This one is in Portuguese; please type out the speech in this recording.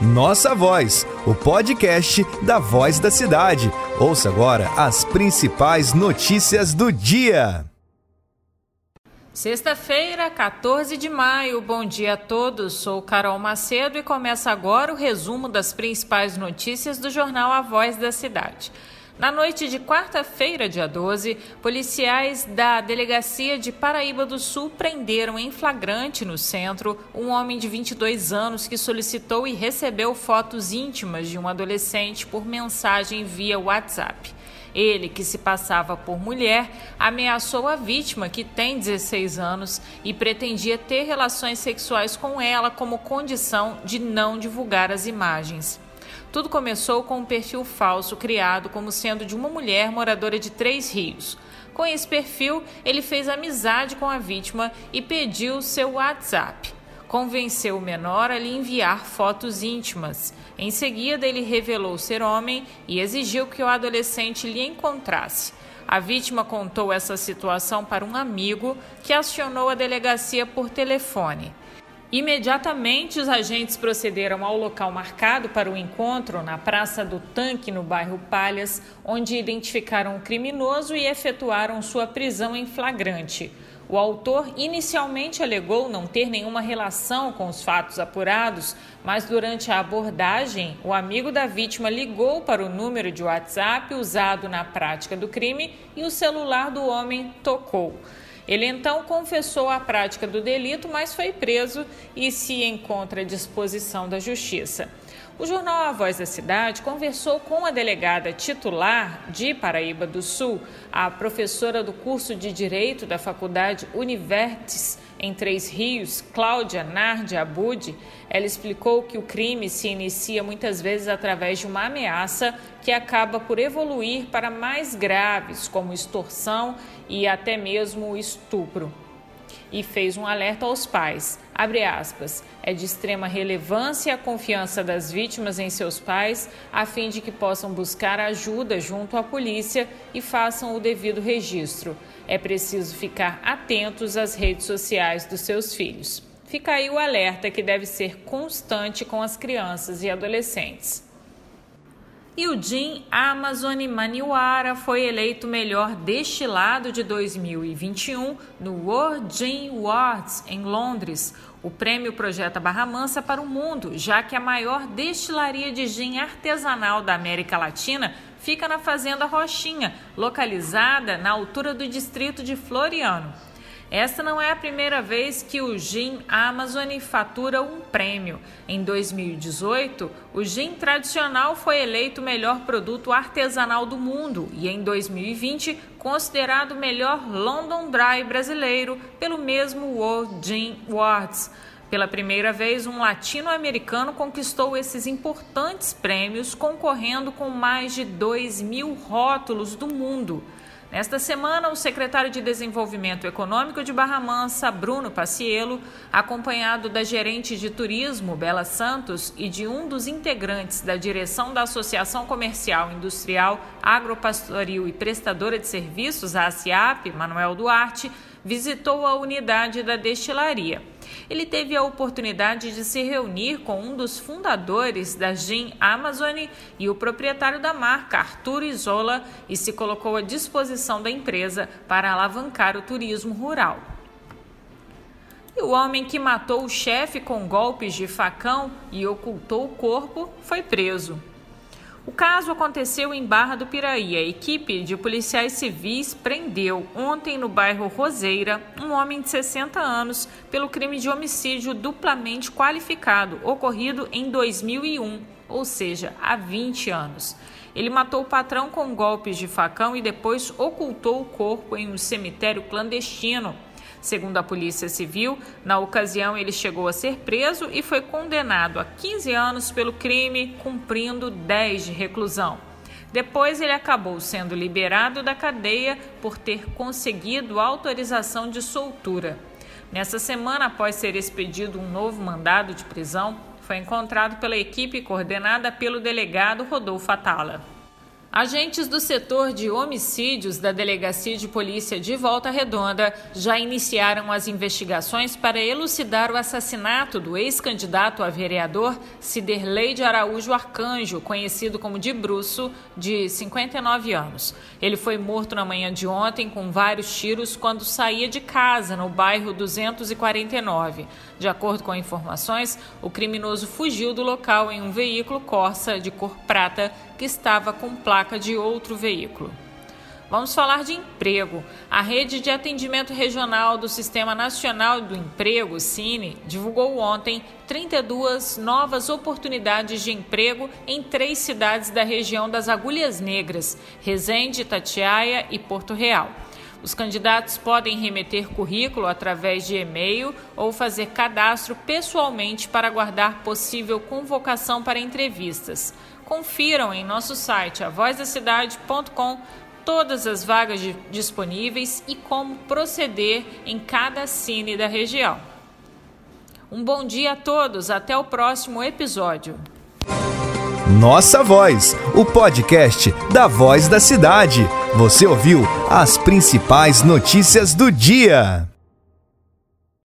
Nossa Voz, o podcast da Voz da Cidade. Ouça agora as principais notícias do dia. Sexta-feira, 14 de maio. Bom dia a todos. Sou Carol Macedo e começa agora o resumo das principais notícias do jornal A Voz da Cidade. Na noite de quarta-feira, dia 12, policiais da Delegacia de Paraíba do Sul prenderam em flagrante no centro um homem de 22 anos que solicitou e recebeu fotos íntimas de um adolescente por mensagem via WhatsApp. Ele, que se passava por mulher, ameaçou a vítima, que tem 16 anos, e pretendia ter relações sexuais com ela como condição de não divulgar as imagens. Tudo começou com um perfil falso criado como sendo de uma mulher moradora de Três Rios. Com esse perfil, ele fez amizade com a vítima e pediu seu WhatsApp. Convenceu o menor a lhe enviar fotos íntimas. Em seguida, ele revelou ser homem e exigiu que o adolescente lhe encontrasse. A vítima contou essa situação para um amigo que acionou a delegacia por telefone. Imediatamente, os agentes procederam ao local marcado para o encontro, na Praça do Tanque, no bairro Palhas, onde identificaram o criminoso e efetuaram sua prisão em flagrante. O autor inicialmente alegou não ter nenhuma relação com os fatos apurados, mas durante a abordagem, o amigo da vítima ligou para o número de WhatsApp usado na prática do crime e o celular do homem tocou. Ele então confessou a prática do delito, mas foi preso e se encontra à disposição da Justiça. O jornal A Voz da Cidade conversou com a delegada titular de Paraíba do Sul, a professora do curso de Direito da Faculdade Univertes em Três Rios, Cláudia Nardi Abud. Ela explicou que o crime se inicia muitas vezes através de uma ameaça que acaba por evoluir para mais graves, como extorsão e até mesmo estupro e fez um alerta aos pais. Aspas. É de extrema relevância a confiança das vítimas em seus pais, a fim de que possam buscar ajuda junto à polícia e façam o devido registro. É preciso ficar atentos às redes sociais dos seus filhos. Fica aí o alerta que deve ser constante com as crianças e adolescentes. E o gin Amazon Maniwara foi eleito melhor destilado de 2021 no World Gin Awards em Londres. O prêmio projeta Barra Mansa para o mundo, já que a maior destilaria de gin artesanal da América Latina fica na Fazenda Rochinha, localizada na altura do distrito de Floriano. Esta não é a primeira vez que o gin Amazon fatura um prêmio. Em 2018, o gin tradicional foi eleito o melhor produto artesanal do mundo e em 2020 considerado o melhor London Dry brasileiro pelo mesmo World Gin Awards. Pela primeira vez, um latino-americano conquistou esses importantes prêmios, concorrendo com mais de 2 mil rótulos do mundo. Nesta semana, o secretário de Desenvolvimento Econômico de Barra Mansa, Bruno Paciello, acompanhado da gerente de turismo, Bela Santos, e de um dos integrantes da direção da Associação Comercial, Industrial, Agropastoril e Prestadora de Serviços, a ACIAP, Manuel Duarte, visitou a unidade da destilaria. Ele teve a oportunidade de se reunir com um dos fundadores da Gin Amazon e o proprietário da marca, Arthur Isola, e se colocou à disposição da empresa para alavancar o turismo rural. E o homem que matou o chefe com golpes de facão e ocultou o corpo foi preso. O caso aconteceu em Barra do Piraí. A equipe de policiais civis prendeu ontem no bairro Roseira um homem de 60 anos pelo crime de homicídio duplamente qualificado, ocorrido em 2001, ou seja, há 20 anos. Ele matou o patrão com golpes de facão e depois ocultou o corpo em um cemitério clandestino Segundo a Polícia Civil, na ocasião ele chegou a ser preso e foi condenado a 15 anos pelo crime, cumprindo 10 de reclusão. Depois ele acabou sendo liberado da cadeia por ter conseguido autorização de soltura. Nessa semana, após ser expedido um novo mandado de prisão, foi encontrado pela equipe coordenada pelo delegado Rodolfo Atala. Agentes do setor de homicídios da Delegacia de Polícia de Volta Redonda já iniciaram as investigações para elucidar o assassinato do ex-candidato a vereador Ciderley de Araújo Arcanjo, conhecido como de Bruço, de 59 anos. Ele foi morto na manhã de ontem com vários tiros quando saía de casa no bairro 249. De acordo com informações, o criminoso fugiu do local em um veículo Corsa de cor prata que estava com placa de outro veículo. Vamos falar de emprego. A rede de atendimento regional do Sistema Nacional do Emprego, Cine, divulgou ontem 32 novas oportunidades de emprego em três cidades da região das Agulhas Negras: Resende, Tatiaia e Porto Real. Os candidatos podem remeter currículo através de e-mail ou fazer cadastro pessoalmente para aguardar possível convocação para entrevistas. Confiram em nosso site avozdacidade.com todas as vagas disponíveis e como proceder em cada cine da região. Um bom dia a todos, até o próximo episódio. Nossa Voz, o podcast da Voz da Cidade. Você ouviu as principais notícias do dia.